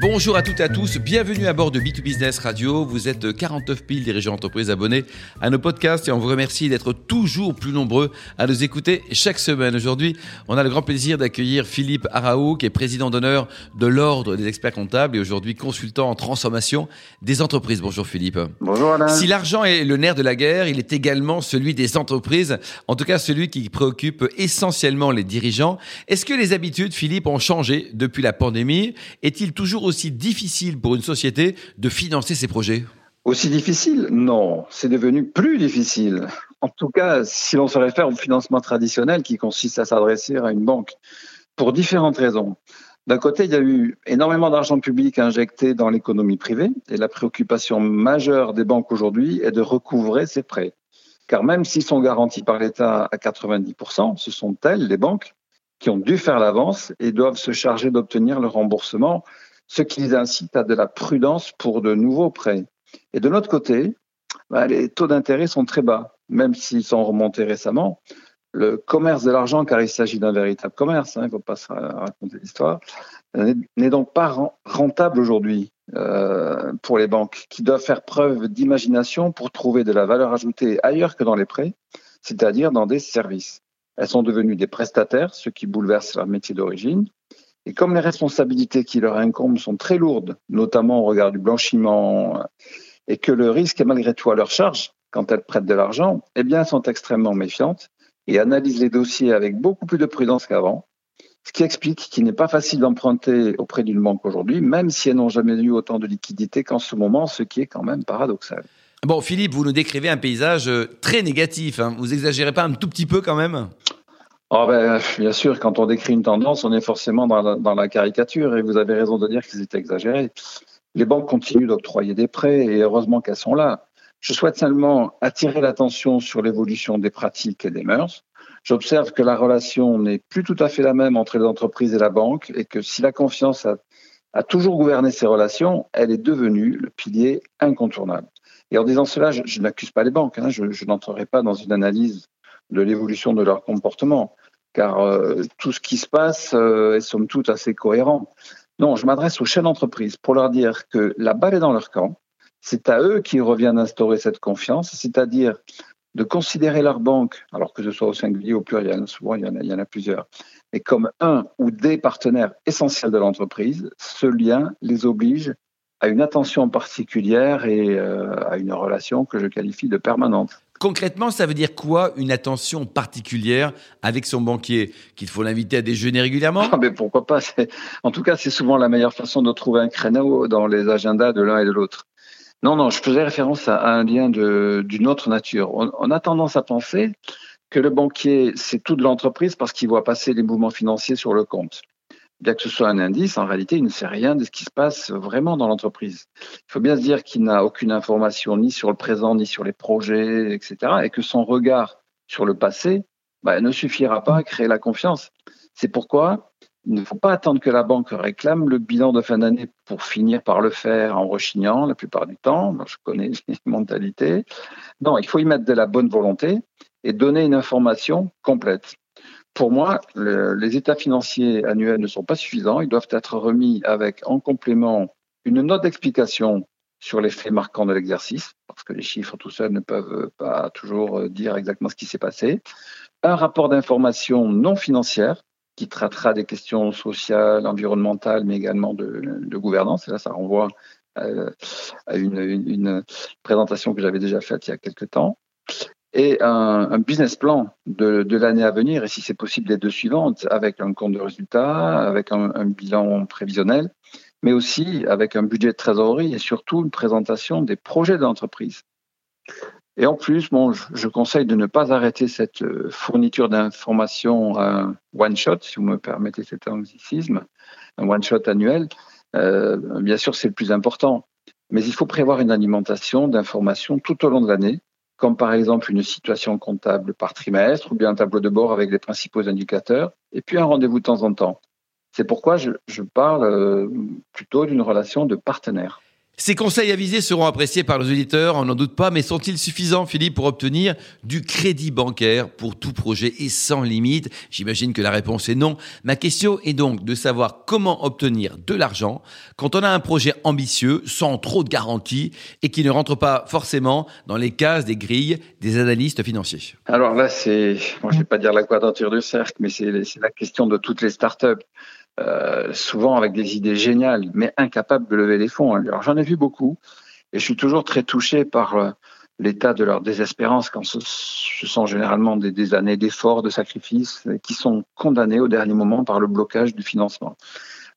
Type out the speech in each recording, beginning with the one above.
Bonjour à toutes et à tous, bienvenue à bord de B2Business Radio. Vous êtes 49 000 dirigeants d'entreprise abonnés à nos podcasts et on vous remercie d'être toujours plus nombreux à nous écouter chaque semaine. Aujourd'hui, on a le grand plaisir d'accueillir Philippe Araou, qui est président d'honneur de l'Ordre des experts comptables et aujourd'hui consultant en transformation des entreprises. Bonjour Philippe. Bonjour Alain. Si l'argent est le nerf de la guerre, il est également celui des entreprises, en tout cas celui qui préoccupe essentiellement les dirigeants. Est-ce que les habitudes, Philippe, ont changé depuis la pandémie? Est-il toujours aussi difficile pour une société de financer ses projets Aussi difficile Non, c'est devenu plus difficile. En tout cas, si l'on se réfère au financement traditionnel qui consiste à s'adresser à une banque, pour différentes raisons. D'un côté, il y a eu énormément d'argent public injecté dans l'économie privée et la préoccupation majeure des banques aujourd'hui est de recouvrer ces prêts. Car même s'ils sont garantis par l'État à 90%, ce sont elles, les banques, qui ont dû faire l'avance et doivent se charger d'obtenir le remboursement ce qui les incite à de la prudence pour de nouveaux prêts. Et de l'autre côté, bah, les taux d'intérêt sont très bas, même s'ils sont remontés récemment. Le commerce de l'argent, car il s'agit d'un véritable commerce, hein, il ne faut pas se raconter l'histoire, n'est donc pas rentable aujourd'hui euh, pour les banques, qui doivent faire preuve d'imagination pour trouver de la valeur ajoutée ailleurs que dans les prêts, c'est-à-dire dans des services. Elles sont devenues des prestataires, ce qui bouleverse leur métier d'origine, et comme les responsabilités qui leur incombent sont très lourdes, notamment au regard du blanchiment, et que le risque est malgré tout à leur charge quand elles prêtent de l'argent, eh bien, elles sont extrêmement méfiantes et analysent les dossiers avec beaucoup plus de prudence qu'avant, ce qui explique qu'il n'est pas facile d'emprunter auprès d'une banque aujourd'hui, même si elles n'ont jamais eu autant de liquidités qu'en ce moment, ce qui est quand même paradoxal. Bon, Philippe, vous nous décrivez un paysage euh, très négatif. Hein. Vous exagérez pas un tout petit peu quand même? Oh ben, bien sûr, quand on décrit une tendance, on est forcément dans la, caricature et vous avez raison de dire qu'ils étaient exagérés. Les banques continuent d'octroyer des prêts et heureusement qu'elles sont là. Je souhaite seulement attirer l'attention sur l'évolution des pratiques et des mœurs. J'observe que la relation n'est plus tout à fait la même entre les entreprises et la banque et que si la confiance a, toujours gouverné ces relations, elle est devenue le pilier incontournable. Et en disant cela, je, n'accuse pas les banques, hein, je n'entrerai pas dans une analyse de l'évolution de leur comportement, car euh, tout ce qui se passe euh, est somme toute assez cohérent. Non, je m'adresse aux chefs d'entreprise pour leur dire que la balle est dans leur camp. C'est à eux qu'il revient d'instaurer cette confiance, c'est-à-dire de considérer leur banque, alors que ce soit au singulier ou au pluriel, souvent il y en a, plusieurs, mais comme un ou des partenaires essentiels de l'entreprise. Ce lien les oblige à une attention particulière et euh, à une relation que je qualifie de permanente. Concrètement, ça veut dire quoi une attention particulière avec son banquier? Qu'il faut l'inviter à déjeuner régulièrement? Ah, mais Pourquoi pas? En tout cas, c'est souvent la meilleure façon de trouver un créneau dans les agendas de l'un et de l'autre. Non, non, je faisais référence à un lien d'une autre nature. On, on, a tendance à penser que le banquier, c'est tout de l'entreprise parce qu'il voit passer les mouvements financiers sur le compte bien que ce soit un indice, en réalité, il ne sait rien de ce qui se passe vraiment dans l'entreprise. Il faut bien se dire qu'il n'a aucune information ni sur le présent, ni sur les projets, etc. Et que son regard sur le passé bah, ne suffira pas à créer la confiance. C'est pourquoi il ne faut pas attendre que la banque réclame le bilan de fin d'année pour finir par le faire en rechignant la plupart du temps. je connais les mentalités. Non, il faut y mettre de la bonne volonté et donner une information complète pour moi, le, les états financiers annuels ne sont pas suffisants. Ils doivent être remis avec, en complément, une note d'explication sur les faits marquants de l'exercice, parce que les chiffres tout seuls ne peuvent pas toujours dire exactement ce qui s'est passé. Un rapport d'information non financière qui traitera des questions sociales, environnementales, mais également de, gouvernance. Et là, ça renvoie à, à une, une, une, présentation que j'avais déjà faite il y a quelques temps et un, un business plan de, de l'année à venir, et si c'est possible les deux suivantes, avec un compte de résultat, avec un, un, bilan prévisionnel, mais aussi avec un budget de trésorerie et surtout une présentation des projets de l'entreprise. Et en plus, bon, je, je, conseille de ne pas arrêter cette euh, fourniture d'informations un one shot, si vous me permettez cet anglicisme, un one shot annuel. Euh, bien sûr, c'est le plus important, mais il faut prévoir une alimentation d'informations tout au long de l'année comme par exemple une situation comptable par trimestre ou bien un tableau de bord avec les principaux indicateurs, et puis un rendez-vous de temps en temps. C'est pourquoi je, parle euh, plutôt d'une relation de partenaire. Ces conseils avisés seront appréciés par les auditeurs, on n'en doute pas, mais sont-ils suffisants, Philippe, pour obtenir du crédit bancaire pour tout projet et sans limite? J'imagine que la réponse est non. Ma question est donc de savoir comment obtenir de l'argent quand on a un projet ambitieux, sans trop de garanties, et qui ne rentre pas forcément dans les cases des grilles des analystes financiers. Alors là, c'est, moi, je ne vais pas dire la quadrature du cercle, mais c'est la question de toutes les startups. Euh, souvent avec des idées géniales, mais incapables de lever des fonds. Alors j'en ai vu beaucoup, et je suis toujours très touché par euh, l'état de leur désespérance quand ce, sont généralement des, années d'efforts, de sacrifices, qui sont condamnés au dernier moment par le blocage du financement.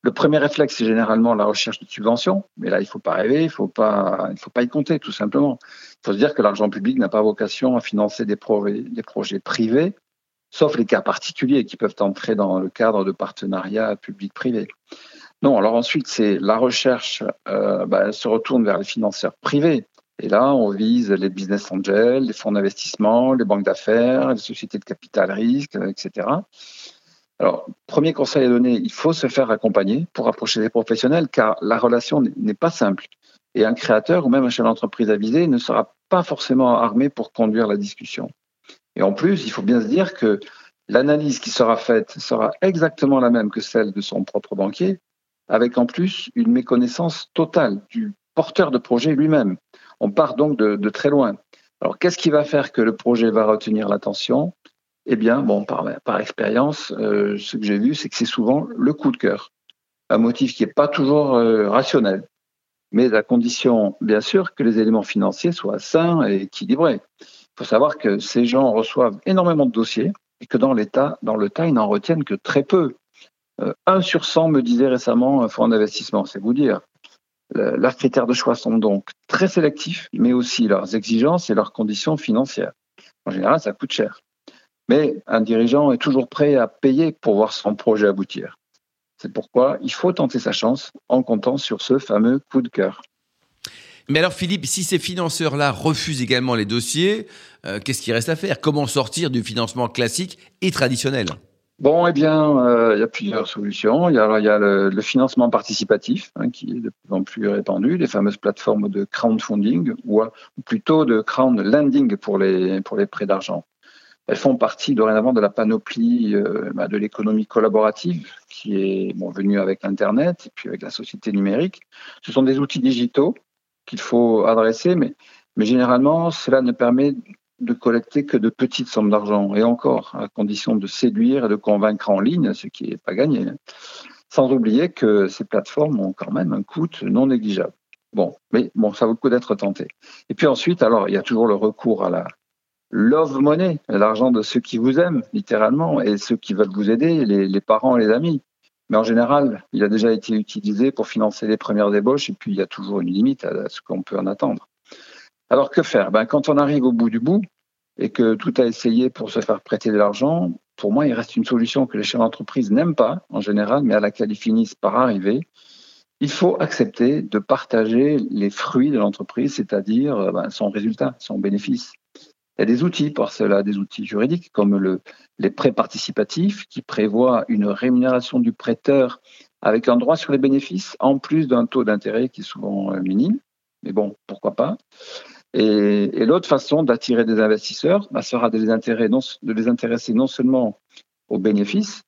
Le premier réflexe, c'est généralement la recherche de subventions, mais là, il ne faut pas rêver, il ne faut pas, faut pas y compter, tout simplement. Il faut se dire que l'argent public n'a pas vocation à financer des projets privés sauf les cas particuliers qui peuvent entrer dans le cadre de partenariats public-privé. Non, alors ensuite, c'est la recherche euh, bah, se retourne vers les financeurs privés. Et là, on vise les business angels, les fonds d'investissement, les banques d'affaires, les sociétés de capital risque, etc. Alors, premier conseil à donner, il faut se faire accompagner pour approcher des professionnels, car la relation n'est pas simple. Et un créateur ou même un chef d'entreprise avisé ne sera pas forcément armé pour conduire la discussion. Et en plus, il faut bien se dire que l'analyse qui sera faite sera exactement la même que celle de son propre banquier, avec en plus une méconnaissance totale du porteur de projet lui-même. On part donc de, très loin. Alors, qu'est-ce qui va faire que le projet va retenir l'attention? Eh bien, bon, par, expérience, euh, ce que j'ai vu, c'est que c'est souvent le coup de cœur. Un motif qui n'est pas toujours euh, rationnel, mais à condition, bien sûr, que les éléments financiers soient sains et équilibrés. Il faut savoir que ces gens reçoivent énormément de dossiers et que dans l'État, dans le tas, ils n'en retiennent que très peu. Euh, un sur 100 me disait récemment un fonds d'investissement, c'est vous dire. leurs critères de choix sont donc très sélectifs, mais aussi leurs exigences et leurs conditions financières. En général, ça coûte cher. Mais un dirigeant est toujours prêt à payer pour voir son projet aboutir. C'est pourquoi il faut tenter sa chance en comptant sur ce fameux coup de cœur. Mais alors Philippe, si ces financeurs-là refusent également les dossiers, euh, qu'est-ce qu'il reste à faire? Comment sortir du financement classique et traditionnel? Bon, eh bien, euh, il y a plusieurs solutions. Il y a, il y a le, financement participatif hein, qui est de plus en plus répandu, les fameuses plateformes de crowdfunding ou, plutôt de crowdlending pour les, pour les prêts d'argent. Elles font partie dorénavant de la panoplie euh, bah, de l'économie collaborative qui est venue avec l'Internet et puis avec la société numérique. Ce sont des outils digitaux qu'il faut adresser, mais, généralement, cela ne permet de collecter que de petites sommes d'argent, et encore, à condition de séduire et de convaincre en ligne, ce qui n'est pas gagné. Sans oublier que ces plateformes ont quand même un coût non négligeable. Bon, mais bon, ça vaut le coup d'être tenté. Et puis ensuite, alors, il y a toujours le recours à la love money, l'argent de ceux qui vous aiment, littéralement, et ceux qui veulent vous aider, les, les parents et les amis. Mais en général, il a déjà été utilisé pour financer les premières débauches et puis il y a toujours une limite à ce qu'on peut en attendre. Alors que faire? Ben, Quand on arrive au bout du bout et que tout a essayé pour se faire prêter de l'argent, pour moi, il reste une solution que les chefs d'entreprise n'aiment pas en général, mais à laquelle ils finissent par arriver. Il faut accepter de partager les fruits de l'entreprise, c'est-à-dire ben, son résultat, son bénéfice. Il y a des outils pour cela, des outils juridiques comme le, les prêts participatifs qui prévoient une rémunération du prêteur avec un droit sur les bénéfices en plus d'un taux d'intérêt qui est souvent euh, minime. Mais bon, pourquoi pas. Et, l'autre façon d'attirer des investisseurs bah, sera de les, de les, intéresser non seulement aux bénéfices,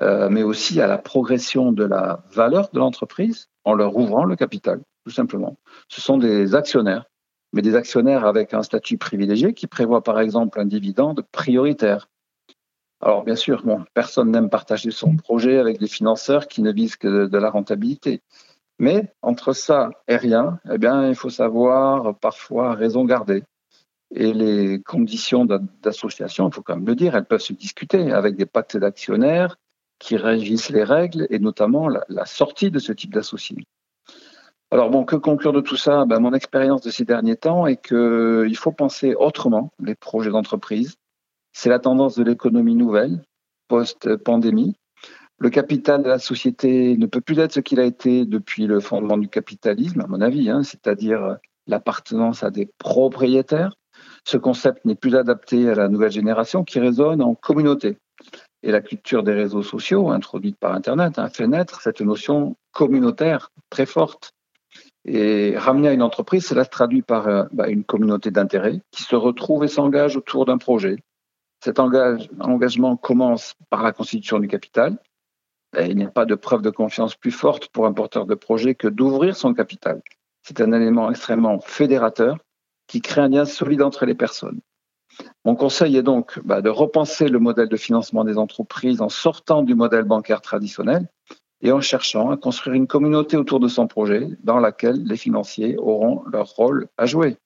euh, mais aussi à la progression de la valeur de l'entreprise en leur ouvrant le capital, tout simplement. Ce sont des actionnaires mais des actionnaires avec un statut privilégié qui prévoit par exemple un dividende prioritaire. Alors bien sûr, personne n'aime partager son projet avec des financeurs qui ne visent que de la rentabilité. Mais entre ça et rien, eh bien, il faut savoir parfois raison garder. Et les conditions d'association, il faut quand même le dire, elles peuvent se discuter avec des pactes d'actionnaires qui régissent les règles et notamment la, la sortie de ce type d'associés. Alors bon, que conclure de tout ça? Ben, Mon expérience de ces derniers temps est qu'il faut penser autrement les projets d'entreprise. C'est la tendance de l'économie nouvelle, post-pandémie. Le capital de la société ne peut plus être ce qu'il a été depuis le fondement du capitalisme, à mon avis, hein, c'est-à-dire l'appartenance à des propriétaires. Ce concept n'est plus adapté à la nouvelle génération qui résonne en communauté. Et la culture des réseaux sociaux, introduite par Internet, a fait naître cette notion communautaire très forte. Et ramener à une entreprise, cela se traduit par euh, bah, une communauté d'intérêt qui se retrouve et s'engage autour d'un projet. Cet engagement commence par la constitution du capital. il n'y a pas de preuve de confiance plus forte pour un porteur de projet que d'ouvrir son capital. C'est un élément extrêmement fédérateur qui crée un lien solide entre les personnes. Mon conseil est donc bah, de repenser le modèle de financement des entreprises en sortant du modèle bancaire traditionnel et en cherchant à construire une communauté autour de son projet dans laquelle les financiers auront leur rôle à jouer.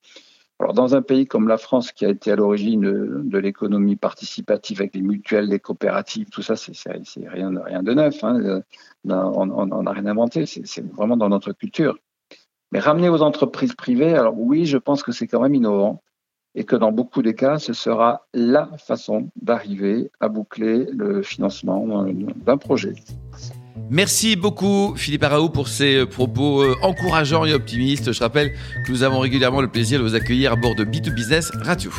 Alors, dans un pays comme la France, qui a été à l'origine de, l'économie participative avec les mutuelles, les coopératives, tout ça, c'est rien, rien de neuf. Hein. On n'a rien inventé, c'est vraiment dans notre culture. Mais ramener aux entreprises privées, alors oui, je pense que c'est quand même innovant et que dans beaucoup des cas, ce sera la façon d'arriver à boucler le financement d'un projet. Merci beaucoup Philippe Araou pour ces propos euh, encourageants et optimistes. Je rappelle que nous avons régulièrement le plaisir de vous accueillir à bord de B2Business Radio.